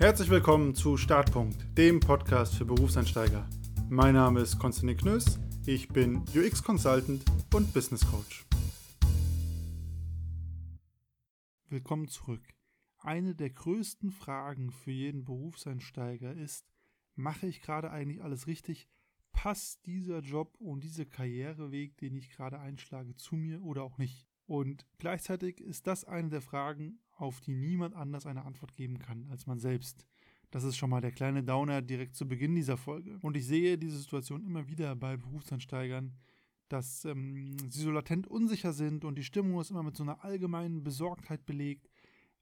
Herzlich willkommen zu Startpunkt, dem Podcast für Berufseinsteiger. Mein Name ist Konstantin Knöss, ich bin UX Consultant und Business Coach. Willkommen zurück. Eine der größten Fragen für jeden Berufseinsteiger ist, mache ich gerade eigentlich alles richtig? Passt dieser Job und dieser Karriereweg, den ich gerade einschlage, zu mir oder auch nicht? Und gleichzeitig ist das eine der Fragen, auf die niemand anders eine Antwort geben kann als man selbst. Das ist schon mal der kleine Downer direkt zu Beginn dieser Folge. Und ich sehe diese Situation immer wieder bei Berufsansteigern, dass ähm, sie so latent unsicher sind und die Stimmung ist immer mit so einer allgemeinen Besorgtheit belegt,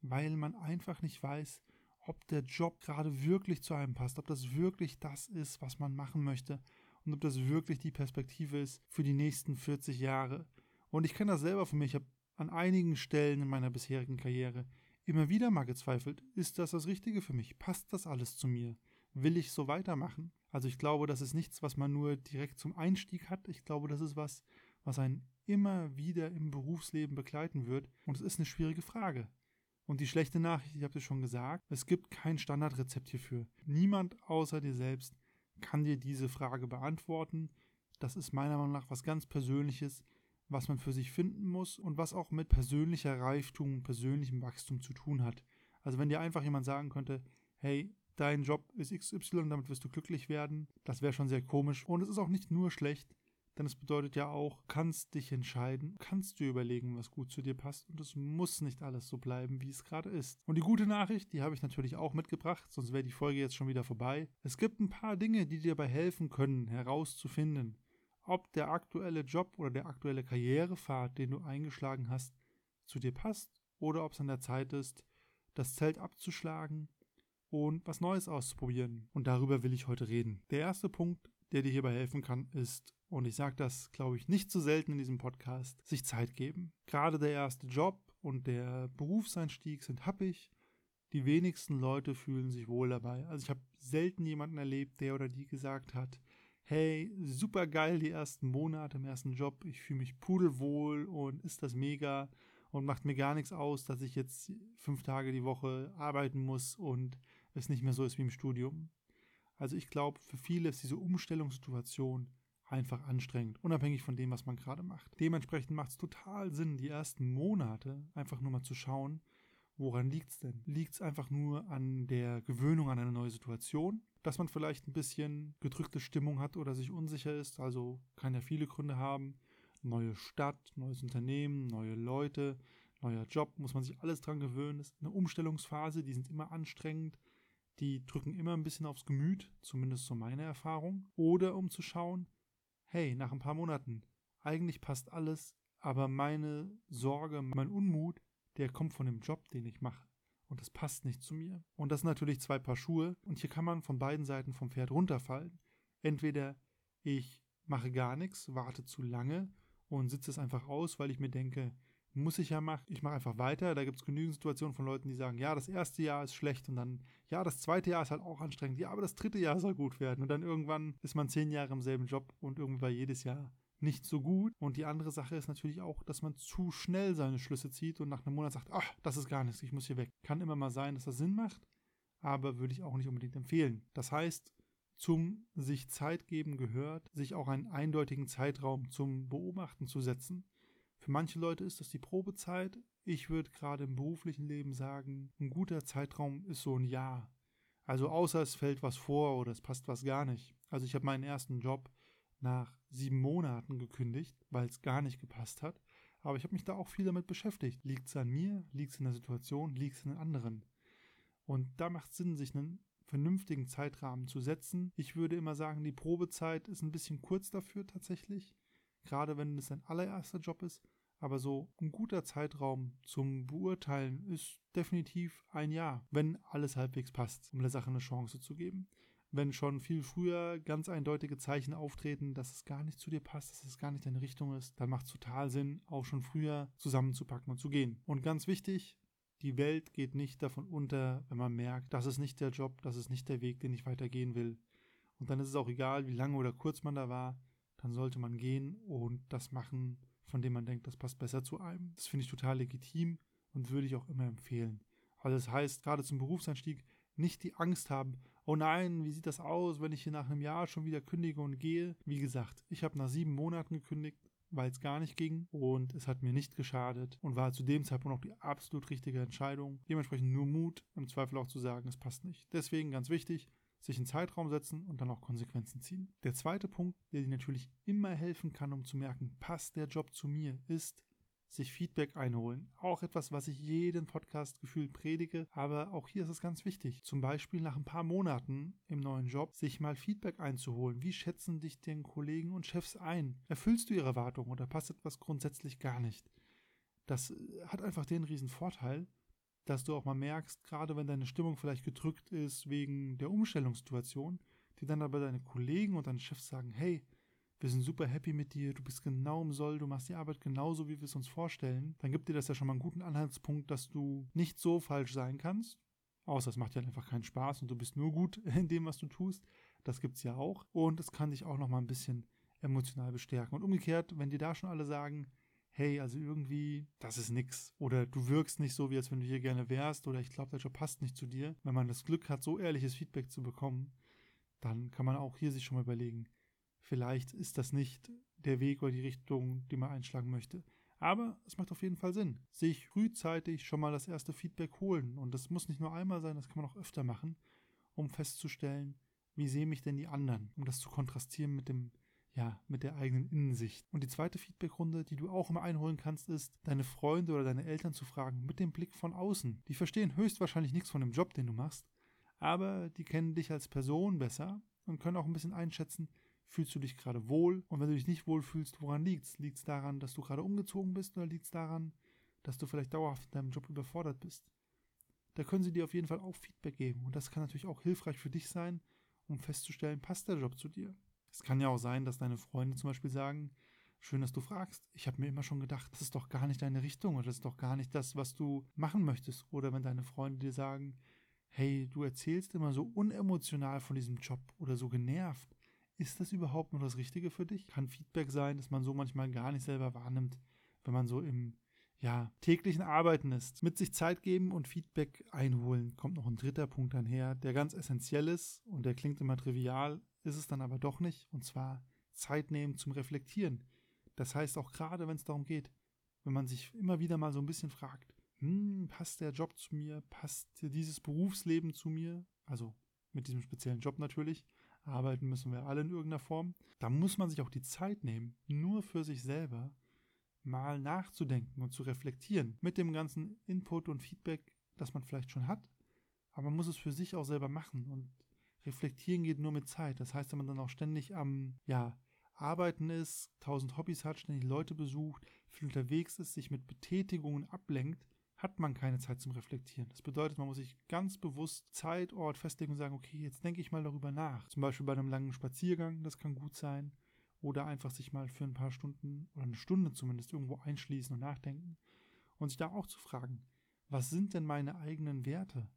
weil man einfach nicht weiß, ob der Job gerade wirklich zu einem passt, ob das wirklich das ist, was man machen möchte und ob das wirklich die Perspektive ist für die nächsten 40 Jahre. Und ich kenne das selber von mir. Ich habe an einigen Stellen in meiner bisherigen Karriere immer wieder mal gezweifelt, ist das das Richtige für mich? Passt das alles zu mir? Will ich so weitermachen? Also ich glaube, das ist nichts, was man nur direkt zum Einstieg hat. Ich glaube, das ist was, was einen immer wieder im Berufsleben begleiten wird. Und es ist eine schwierige Frage. Und die schlechte Nachricht, ich habe es schon gesagt, es gibt kein Standardrezept hierfür. Niemand außer dir selbst kann dir diese Frage beantworten. Das ist meiner Meinung nach was ganz Persönliches was man für sich finden muss und was auch mit persönlicher Reichtum und persönlichem Wachstum zu tun hat. Also wenn dir einfach jemand sagen könnte, hey, dein Job ist XY, damit wirst du glücklich werden, das wäre schon sehr komisch. Und es ist auch nicht nur schlecht, denn es bedeutet ja auch, kannst dich entscheiden, kannst du überlegen, was gut zu dir passt und es muss nicht alles so bleiben, wie es gerade ist. Und die gute Nachricht, die habe ich natürlich auch mitgebracht, sonst wäre die Folge jetzt schon wieder vorbei. Es gibt ein paar Dinge, die dir dabei helfen können, herauszufinden, ob der aktuelle Job oder der aktuelle Karrierepfad, den du eingeschlagen hast, zu dir passt oder ob es an der Zeit ist, das Zelt abzuschlagen und was Neues auszuprobieren. Und darüber will ich heute reden. Der erste Punkt, der dir hierbei helfen kann, ist, und ich sage das, glaube ich, nicht zu so selten in diesem Podcast, sich Zeit geben. Gerade der erste Job und der Berufseinstieg sind happig. Die wenigsten Leute fühlen sich wohl dabei. Also ich habe selten jemanden erlebt, der oder die gesagt hat, hey, super geil die ersten Monate im ersten Job, ich fühle mich pudelwohl und ist das mega und macht mir gar nichts aus, dass ich jetzt fünf Tage die Woche arbeiten muss und es nicht mehr so ist wie im Studium. Also ich glaube, für viele ist diese Umstellungssituation einfach anstrengend, unabhängig von dem, was man gerade macht. Dementsprechend macht es total Sinn, die ersten Monate einfach nur mal zu schauen, woran liegt es denn? Liegt es einfach nur an der Gewöhnung an eine neue Situation? dass man vielleicht ein bisschen gedrückte Stimmung hat oder sich unsicher ist. Also kann ja viele Gründe haben. Neue Stadt, neues Unternehmen, neue Leute, neuer Job, muss man sich alles dran gewöhnen. Das ist eine Umstellungsphase, die sind immer anstrengend. Die drücken immer ein bisschen aufs Gemüt, zumindest so meine Erfahrung. Oder um zu schauen, hey, nach ein paar Monaten, eigentlich passt alles, aber meine Sorge, mein Unmut, der kommt von dem Job, den ich mache und das passt nicht zu mir. Und das sind natürlich zwei Paar Schuhe und hier kann man von beiden Seiten vom Pferd runterfallen. Entweder ich mache gar nichts, warte zu lange und sitze es einfach aus, weil ich mir denke, muss ich ja machen. Ich mache einfach weiter. Da gibt es genügend Situationen von Leuten, die sagen, ja, das erste Jahr ist schlecht und dann, ja, das zweite Jahr ist halt auch anstrengend. Ja, aber das dritte Jahr soll gut werden. Und dann irgendwann ist man zehn Jahre im selben Job und irgendwie war jedes Jahr nicht so gut. Und die andere Sache ist natürlich auch, dass man zu schnell seine Schlüsse zieht und nach einem Monat sagt, ach, das ist gar nichts, ich muss hier weg. Kann immer mal sein, dass das Sinn macht, aber würde ich auch nicht unbedingt empfehlen. Das heißt, zum sich Zeit geben gehört, sich auch einen eindeutigen Zeitraum zum Beobachten zu setzen. Für manche Leute ist das die Probezeit. Ich würde gerade im beruflichen Leben sagen, ein guter Zeitraum ist so ein Jahr. Also außer es fällt was vor oder es passt was gar nicht. Also ich habe meinen ersten Job nach sieben Monaten gekündigt, weil es gar nicht gepasst hat. Aber ich habe mich da auch viel damit beschäftigt. Liegt es an mir? Liegt es in der Situation? Liegt es an den anderen? Und da macht es Sinn, sich einen vernünftigen Zeitrahmen zu setzen. Ich würde immer sagen, die Probezeit ist ein bisschen kurz dafür tatsächlich. Gerade wenn es ein allererster Job ist. Aber so ein guter Zeitraum zum Beurteilen ist definitiv ein Jahr, wenn alles halbwegs passt, um der Sache eine Chance zu geben wenn schon viel früher ganz eindeutige Zeichen auftreten, dass es gar nicht zu dir passt, dass es gar nicht deine Richtung ist, dann macht es total Sinn, auch schon früher zusammenzupacken und zu gehen. Und ganz wichtig, die Welt geht nicht davon unter, wenn man merkt, das ist nicht der Job, das ist nicht der Weg, den ich weitergehen will. Und dann ist es auch egal, wie lange oder kurz man da war, dann sollte man gehen und das machen, von dem man denkt, das passt besser zu einem. Das finde ich total legitim und würde ich auch immer empfehlen. Also das heißt, gerade zum Berufseinstieg nicht die Angst haben, oh nein, wie sieht das aus, wenn ich hier nach einem Jahr schon wieder kündige und gehe. Wie gesagt, ich habe nach sieben Monaten gekündigt, weil es gar nicht ging und es hat mir nicht geschadet und war zu dem Zeitpunkt auch die absolut richtige Entscheidung. Dementsprechend nur Mut, im Zweifel auch zu sagen, es passt nicht. Deswegen ganz wichtig, sich einen Zeitraum setzen und dann auch Konsequenzen ziehen. Der zweite Punkt, der dir natürlich immer helfen kann, um zu merken, passt der Job zu mir, ist sich Feedback einholen. Auch etwas, was ich jeden Podcast gefühlt predige, aber auch hier ist es ganz wichtig. Zum Beispiel nach ein paar Monaten im neuen Job sich mal Feedback einzuholen. Wie schätzen dich denn Kollegen und Chefs ein? Erfüllst du ihre Erwartungen oder passt etwas grundsätzlich gar nicht? Das äh, hat einfach den riesen Vorteil, dass du auch mal merkst, gerade wenn deine Stimmung vielleicht gedrückt ist wegen der Umstellungssituation, die dann aber deine Kollegen und deine Chefs sagen, hey, wir sind super happy mit dir, du bist genau im Soll, du machst die Arbeit genauso, wie wir es uns vorstellen, dann gibt dir das ja schon mal einen guten Anhaltspunkt, dass du nicht so falsch sein kannst. Außer es macht dir einfach keinen Spaß und du bist nur gut in dem, was du tust. Das gibt es ja auch. Und es kann dich auch noch mal ein bisschen emotional bestärken. Und umgekehrt, wenn dir da schon alle sagen, hey, also irgendwie, das ist nix. Oder du wirkst nicht so, wie als wenn du hier gerne wärst. Oder ich glaube, der Job passt nicht zu dir. Wenn man das Glück hat, so ehrliches Feedback zu bekommen, dann kann man auch hier sich schon mal überlegen, vielleicht ist das nicht der Weg oder die Richtung, die man einschlagen möchte. Aber es macht auf jeden Fall Sinn, sich frühzeitig schon mal das erste Feedback holen. Und das muss nicht nur einmal sein, das kann man auch öfter machen, um festzustellen, wie sehen mich denn die anderen, um das zu kontrastieren mit dem ja, mit der eigenen Innensicht. Und die zweite Feedbackrunde, die du auch immer einholen kannst, ist, deine Freunde oder deine Eltern zu fragen mit dem Blick von außen. Die verstehen höchstwahrscheinlich nichts von dem Job, den du machst, aber die kennen dich als Person besser und können auch ein bisschen einschätzen, fühlst du dich gerade wohl und wenn du dich nicht wohl fühlst, woran liegt es? Liegt es daran, dass du gerade umgezogen bist oder liegt es daran, dass du vielleicht dauerhaft in deinem Job überfordert bist? Da können sie dir auf jeden Fall auch Feedback geben und das kann natürlich auch hilfreich für dich sein, um festzustellen, passt der Job zu dir. Es kann ja auch sein, dass deine Freunde zum Beispiel sagen, schön, dass du fragst. Ich habe mir immer schon gedacht, das ist doch gar nicht deine Richtung oder das ist doch gar nicht das, was du machen möchtest. Oder wenn deine Freunde dir sagen, hey, du erzählst immer so unemotional von diesem Job oder so genervt. Ist das überhaupt nur das Richtige für dich? Kann Feedback sein, dass man so manchmal gar nicht selber wahrnimmt, wenn man so im ja, täglichen Arbeiten ist. Mit sich Zeit geben und Feedback einholen kommt noch ein dritter Punkt einher, der ganz essentiell ist und der klingt immer trivial, ist es dann aber doch nicht, und zwar Zeit nehmen zum Reflektieren. Das heißt auch gerade, wenn es darum geht, wenn man sich immer wieder mal so ein bisschen fragt, hm, passt der Job zu mir, passt dieses Berufsleben zu mir, also mit diesem speziellen Job natürlich, arbeiten müssen wir alle in irgendeiner Form, da muss man sich auch die Zeit nehmen, nur für sich selber mal nachzudenken und zu reflektieren mit dem ganzen Input und Feedback, das man vielleicht schon hat, aber man muss es für sich auch selber machen und Reflektieren geht nur mit Zeit. Das heißt, wenn man dann auch ständig am, ja, Arbeiten ist, tausend Hobbys hat, ständig Leute besucht, viel unterwegs ist, sich mit Betätigungen ablenkt, hat man keine Zeit zum Reflektieren. Das bedeutet, man muss sich ganz bewusst Zeit, Ort festlegen und sagen, okay, jetzt denke ich mal darüber nach. Zum Beispiel bei einem langen Spaziergang, das kann gut sein. Oder einfach sich mal für ein paar Stunden oder eine Stunde zumindest irgendwo einschließen und nachdenken. Und sich da auch zu fragen, was sind denn meine eigenen Werte?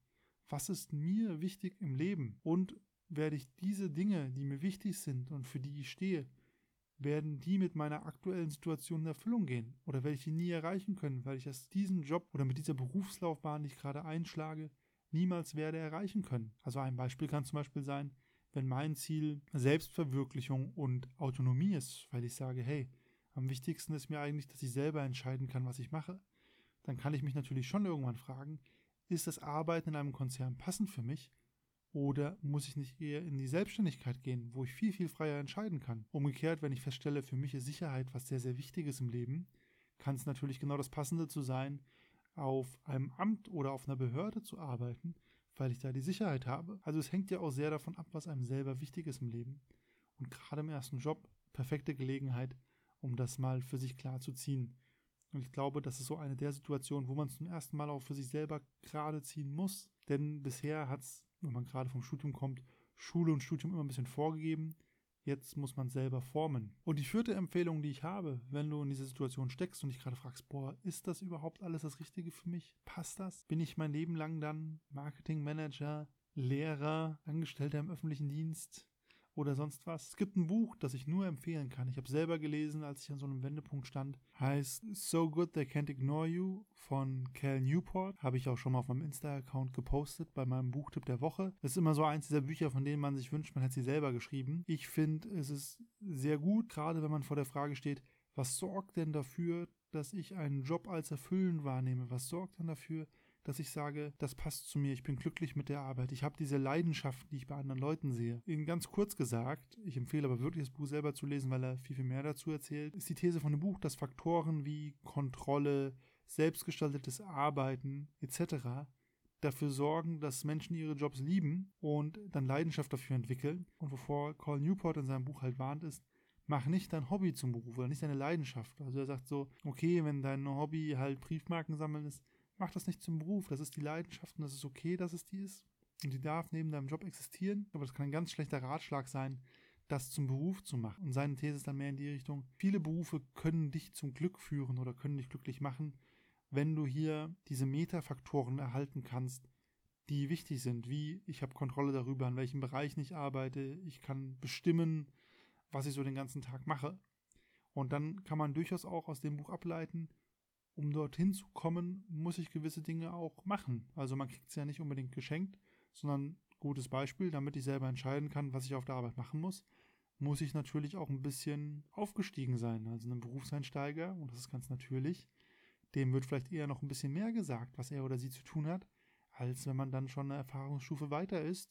was ist mir wichtig im Leben und werde ich diese Dinge, die mir wichtig sind und für die ich stehe, werden die mit meiner aktuellen Situation in Erfüllung gehen oder werde ich die nie erreichen können, weil ich es diesen Job oder mit dieser Berufslaufbahn, die ich gerade einschlage, niemals werde erreichen können. Also ein Beispiel kann zum Beispiel sein, wenn mein Ziel Selbstverwirklichung und Autonomie ist, weil ich sage, hey, am wichtigsten ist mir eigentlich, dass ich selber entscheiden kann, was ich mache, dann kann ich mich natürlich schon irgendwann fragen, ist das Arbeiten in einem Konzern passend für mich? Oder muss ich nicht eher in die Selbstständigkeit gehen, wo ich viel, viel freier entscheiden kann? Umgekehrt, wenn ich feststelle, für mich ist Sicherheit was sehr, sehr Wichtiges im Leben, kann es natürlich genau das Passende zu sein, auf einem Amt oder auf einer Behörde zu arbeiten, weil ich da die Sicherheit habe. Also es hängt ja auch sehr davon ab, was einem selber wichtig ist im Leben. Und gerade im ersten Job, perfekte Gelegenheit, um das mal für sich klar zu ziehen. Und ich glaube, das ist so eine der Situationen, wo man zum ersten Mal auch für sich selber gerade ziehen muss. Denn bisher hat es, wenn man gerade vom Studium kommt, Schule und Studium immer ein bisschen vorgegeben. Jetzt muss man selber formen. Und die vierte Empfehlung, die ich habe, wenn du in dieser Situation steckst und dich gerade fragst, boah, ist das überhaupt alles das Richtige für mich? Passt das? Bin ich mein Leben lang dann Marketingmanager, Lehrer, Angestellter im öffentlichen Dienst? Oder sonst was. Es gibt ein Buch, das ich nur empfehlen kann. Ich habe selber gelesen, als ich an so einem Wendepunkt stand. Heißt So Good They Can't Ignore You von Cal Newport. Habe ich auch schon mal auf meinem Insta-Account gepostet bei meinem Buchtipp der Woche. Das ist immer so eins dieser Bücher, von denen man sich wünscht, man hätte sie selber geschrieben. Ich finde, es ist sehr gut, gerade wenn man vor der Frage steht, was sorgt denn dafür, dass ich einen Job als erfüllend wahrnehme? Was sorgt denn dafür, dass ich sage, das passt zu mir, ich bin glücklich mit der Arbeit, ich habe diese Leidenschaft, die ich bei anderen Leuten sehe. In ganz kurz gesagt, ich empfehle aber wirklich das Buch selber zu lesen, weil er viel, viel mehr dazu erzählt, ist die These von dem Buch, dass Faktoren wie Kontrolle, selbstgestaltetes Arbeiten etc. dafür sorgen, dass Menschen ihre Jobs lieben und dann Leidenschaft dafür entwickeln. Und wovor Carl Newport in seinem Buch halt warnt ist, mach nicht dein Hobby zum Beruf oder nicht deine Leidenschaft. Also er sagt so, okay, wenn dein Hobby halt Briefmarken sammeln ist, mach das nicht zum Beruf. Das ist die Leidenschaft und das ist okay, dass es die ist. Und die darf neben deinem Job existieren. Aber das kann ein ganz schlechter Ratschlag sein, das zum Beruf zu machen. Und seine These ist dann mehr in die Richtung, viele Berufe können dich zum Glück führen oder können dich glücklich machen, wenn du hier diese Metafaktoren erhalten kannst, die wichtig sind, wie ich habe Kontrolle darüber, in welchem Bereich ich arbeite, ich kann bestimmen, was ich so den ganzen Tag mache. Und dann kann man durchaus auch aus dem Buch ableiten, um dorthin zu kommen, muss ich gewisse Dinge auch machen. Also man kriegt es ja nicht unbedingt geschenkt, sondern gutes Beispiel, damit ich selber entscheiden kann, was ich auf der Arbeit machen muss, muss ich natürlich auch ein bisschen aufgestiegen sein. Also ein Berufseinsteiger, und das ist ganz natürlich, dem wird vielleicht eher noch ein bisschen mehr gesagt, was er oder sie zu tun hat, als wenn man dann schon eine Erfahrungsstufe weiter ist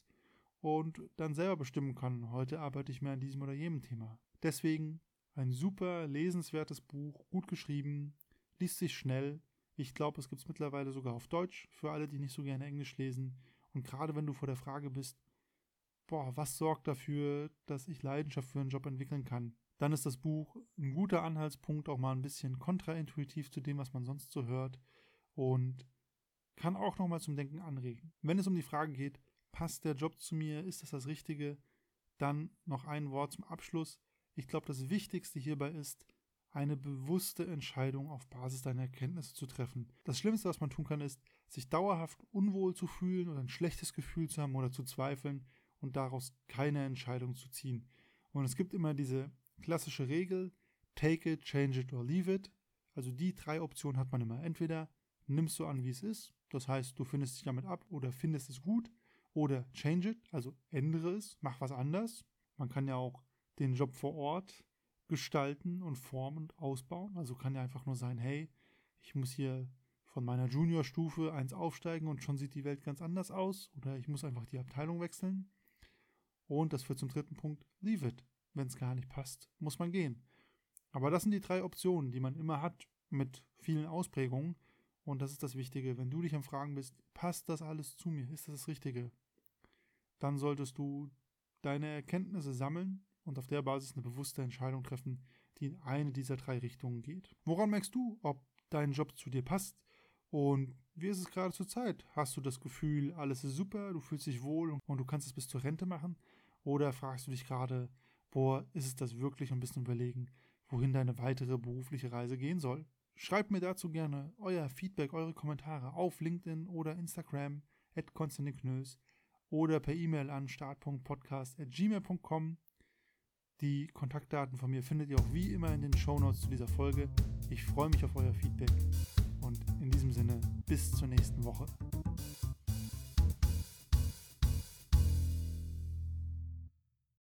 und dann selber bestimmen kann, heute arbeite ich mehr an diesem oder jenem Thema. Deswegen ein super lesenswertes Buch, gut geschrieben, liest sich schnell. Ich glaube, es gibt es mittlerweile sogar auf Deutsch für alle, die nicht so gerne Englisch lesen. Und gerade wenn du vor der Frage bist, boah, was sorgt dafür, dass ich Leidenschaft für einen Job entwickeln kann, dann ist das Buch ein guter Anhaltspunkt, auch mal ein bisschen kontraintuitiv zu dem, was man sonst so hört und kann auch nochmal zum Denken anregen. Wenn es um die Frage geht, passt der Job zu mir, ist das das Richtige, dann noch ein Wort zum Abschluss. Ich glaube, das Wichtigste hierbei ist, eine bewusste Entscheidung auf Basis deiner Erkenntnisse zu treffen. Das Schlimmste, was man tun kann, ist, sich dauerhaft unwohl zu fühlen oder ein schlechtes Gefühl zu haben oder zu zweifeln und daraus keine Entscheidung zu ziehen. Und es gibt immer diese klassische Regel, take it, change it or leave it. Also die drei Optionen hat man immer. Entweder nimmst du an, wie es ist, das heißt, du findest dich damit ab oder findest es gut, oder change it, also ändere es, mach was anders. Man kann ja auch den Job vor Ort gestalten und formen und ausbauen. Also kann ja einfach nur sein, hey, ich muss hier von meiner Juniorstufe eins aufsteigen und schon sieht die Welt ganz anders aus. Oder ich muss einfach die Abteilung wechseln. Und das führt zum dritten Punkt, leave it. Wenn es gar nicht passt, muss man gehen. Aber das sind die drei Optionen, die man immer hat mit vielen Ausprägungen. Und das ist das Wichtige. Wenn du dich am Fragen bist, passt das alles zu mir? Ist das das Richtige? Dann solltest du deine Erkenntnisse sammeln und auf der Basis eine bewusste Entscheidung treffen, die in eine dieser drei Richtungen geht. Woran merkst du, ob dein Job zu dir passt? Und wie ist es gerade zur Zeit? Hast du das Gefühl, alles ist super, du fühlst dich wohl und du kannst es bis zur Rente machen? Oder fragst du dich gerade, boah, ist es das wirklich und bist du überlegen, wohin deine weitere berufliche Reise gehen soll? Schreibt mir dazu gerne euer Feedback, eure Kommentare auf LinkedIn oder Instagram at Knös oder per E-Mail an start.podcast.gmail.com. Die Kontaktdaten von mir findet ihr auch wie immer in den Shownotes zu dieser Folge. Ich freue mich auf euer Feedback und in diesem Sinne bis zur nächsten Woche.